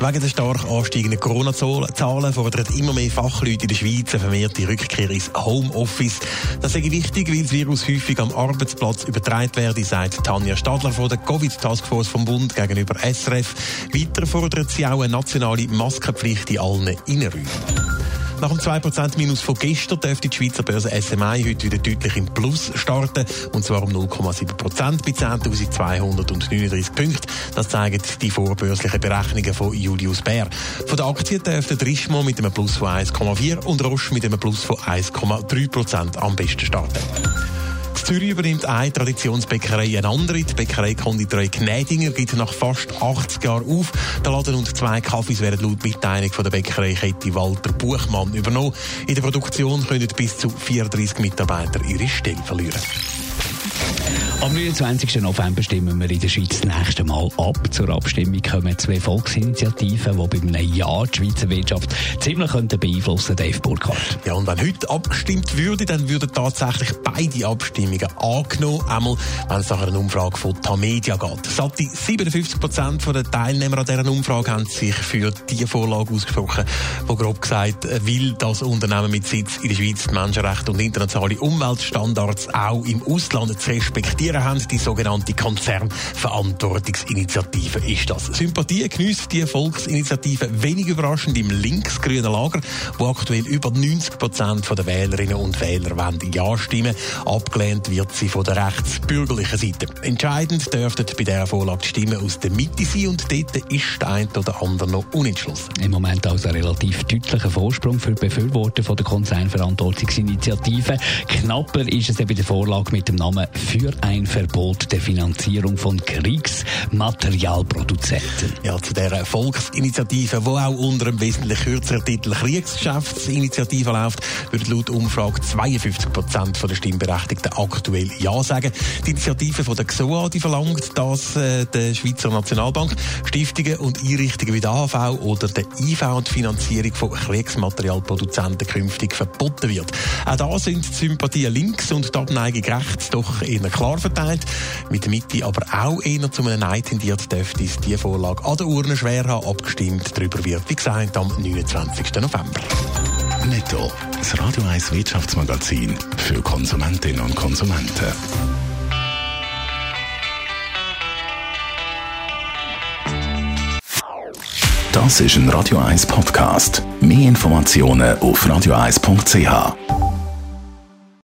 Wegen der stark ansteigenden Corona-Zahlen fordern immer mehr Fachleute in der Schweiz eine vermehrte Rückkehr ins Homeoffice. Das ist wichtig, weil das Virus häufig am Arbeitsplatz übertragen werde, sagt Tanja Stadler von der Covid-Taskforce vom Bund gegenüber SRF. Weiter fordert sie auch eine nationale Maskenpflicht in allen Innenräumen. Nach dem 2% Minus von gestern dürfte die Schweizer Börse SMI heute wieder deutlich im Plus starten. Und zwar um 0,7% bei 10.239 Punkten. Das zeigen die vorbörslichen Berechnungen von Julius Bär. Von der Aktie dürfte Richemont mit einem Plus von 1,4 und Roche mit einem Plus von 1,3% am besten starten. Zürich übernimmt eine Traditionsbäckerei eine andere. Die Bäckerei Konditorei Gnädinger gibt nach fast 80 Jahren auf. Der Laden und zwei Kaffees werden laut Mitteilung von der Bäckereikette Walter Buchmann übernommen. In der Produktion können bis zu 34 Mitarbeiter ihre Stelle verlieren. Am 29. November stimmen wir in der Schweiz das nächste Mal ab. Zur Abstimmung kommen zwei Volksinitiativen, die bei einem Ja die Schweizer Wirtschaft ziemlich könnten beeinflussen Dave Burkhardt. Ja, und wenn heute abgestimmt würde, dann würden tatsächlich beide Abstimmungen angenommen. Einmal, wenn es nach einer Umfrage von Tamedia geht. Satte 57 Prozent der Teilnehmer an dieser Umfrage haben sich für die Vorlage ausgesprochen, wo grob gesagt will, dass Unternehmen mit Sitz in der Schweiz Menschenrechte und internationale Umweltstandards auch im Ausland zu respektieren haben. Die sogenannte Konzernverantwortungsinitiative ist das. Sympathie genießt die Volksinitiative wenig überraschend im linksgrünen Lager, wo aktuell über 90 Prozent der Wählerinnen und Wähler Ja stimmen. Abgelehnt wird sie von der rechtsbürgerlichen Seite. Entscheidend dürften bei dieser Vorlage die Stimmen aus der Mitte sein und dort ist der eine oder andere noch unentschlossen. Im Moment also ein relativ deutlicher Vorsprung für die Befürworter von der Konzernverantwortungsinitiative. Knapper ist es bei der Vorlage mit dem Namen für ein Verbot der Finanzierung von Kriegsmaterialproduzenten. Ja, zu dieser Volksinitiative, die auch unter einem wesentlich kürzeren Titel Kriegsgeschäftsinitiative läuft, würden laut Umfrage 52 Prozent der Stimmberechtigten aktuell Ja sagen. Die Initiative von der XOA die verlangt, dass äh, der Schweizer Nationalbank Stiftungen und Einrichtungen wie der AHV oder der IV und die Finanzierung von Kriegsmaterialproduzenten künftig verboten wird. Auch da sind die Sympathien links und die Abneigung rechts doch eher klar verteilt. Mit der Mitte aber auch eher zu einem Nein tendiert, dürfte es die Vorlage an der Urne schwer haben. Abgestimmt darüber wird, wie gesagt, am 29. November. Netto. Das Radio 1 Wirtschaftsmagazin für Konsumentinnen und Konsumenten. Das ist ein Radio 1 Podcast. Mehr Informationen auf radio1.ch.